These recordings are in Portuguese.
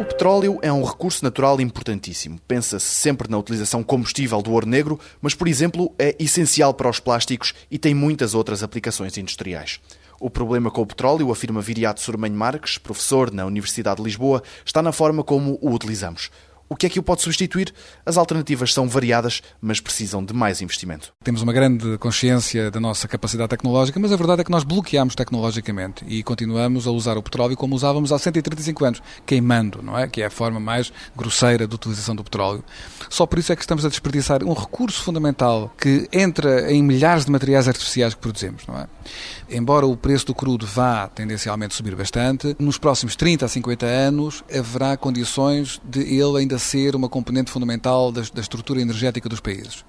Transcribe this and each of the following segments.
O petróleo é um recurso natural importantíssimo. Pensa-se sempre na utilização combustível do ouro negro, mas, por exemplo, é essencial para os plásticos e tem muitas outras aplicações industriais. O problema com o petróleo, afirma Viriato Surmanho Marques, professor na Universidade de Lisboa, está na forma como o utilizamos. O que é que o pode substituir? As alternativas são variadas, mas precisam de mais investimento. Temos uma grande consciência da nossa capacidade tecnológica, mas a verdade é que nós bloqueamos tecnologicamente e continuamos a usar o petróleo como usávamos há 135 anos, queimando, não é? Que é a forma mais grosseira de utilização do petróleo. Só por isso é que estamos a desperdiçar um recurso fundamental que entra em milhares de materiais artificiais que produzimos, não é? Embora o preço do crudo vá tendencialmente subir bastante, nos próximos 30 a 50 anos haverá condições de ele ainda ser uma componente fundamental da, da estrutura energética dos países.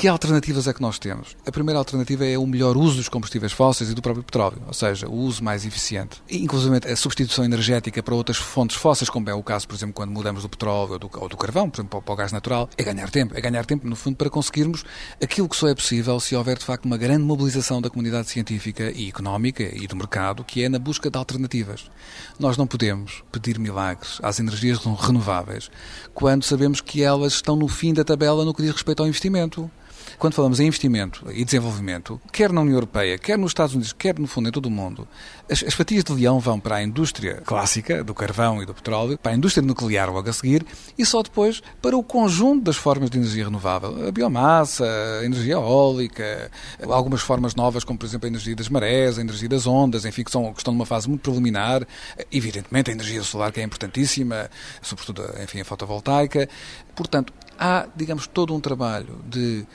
Que alternativas é que nós temos? A primeira alternativa é o melhor uso dos combustíveis fósseis e do próprio petróleo, ou seja, o uso mais eficiente. Inclusive a substituição energética para outras fontes fósseis, como é o caso, por exemplo, quando mudamos do petróleo ou do, ou do carvão, por exemplo, para o gás natural, é ganhar tempo. É ganhar tempo, no fundo, para conseguirmos aquilo que só é possível se houver, de facto, uma grande mobilização da comunidade científica e económica e do mercado, que é na busca de alternativas. Nós não podemos pedir milagres às energias renováveis quando sabemos que elas estão no fim da tabela no que diz respeito ao investimento. Quando falamos em investimento e desenvolvimento, quer na União Europeia, quer nos Estados Unidos, quer no fundo em todo o mundo, as, as, fatias de leão vão para a indústria clássica, do carvão e do petróleo, para a indústria nuclear logo a seguir, e só depois para o conjunto das formas de energia renovável. A biomassa, a energia eólica, algumas formas novas, como por exemplo a energia das marés, a energia das ondas, enfim, que, são, que estão numa fase muito preliminar. Evidentemente a energia solar, que é importantíssima, sobretudo enfim, a fotovoltaica. Portanto, há, digamos, todo um trabalho de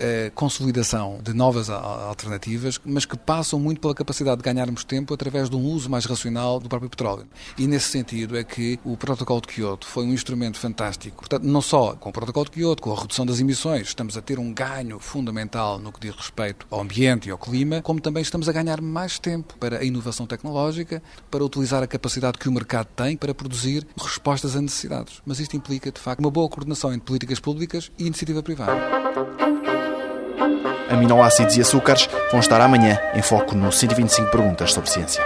eh, consolidação de novas alternativas, mas que passam muito pela capacidade de ganharmos tempo através de um uso mais racional do próprio petróleo. E nesse sentido é que o Protocolo de Kyoto foi um instrumento fantástico. Portanto, não só com o Protocolo de Kyoto, com a redução das emissões, estamos a ter um ganho fundamental no que diz respeito ao ambiente e ao clima, como também estamos a ganhar mais tempo para a inovação tecnológica, para utilizar a capacidade que o mercado tem para produzir respostas a necessidades. Mas isto implica, de facto, uma boa coordenação entre políticas públicas e iniciativa privada aminoácidos e açúcares vão estar amanhã em foco no 125 Perguntas sobre Ciência.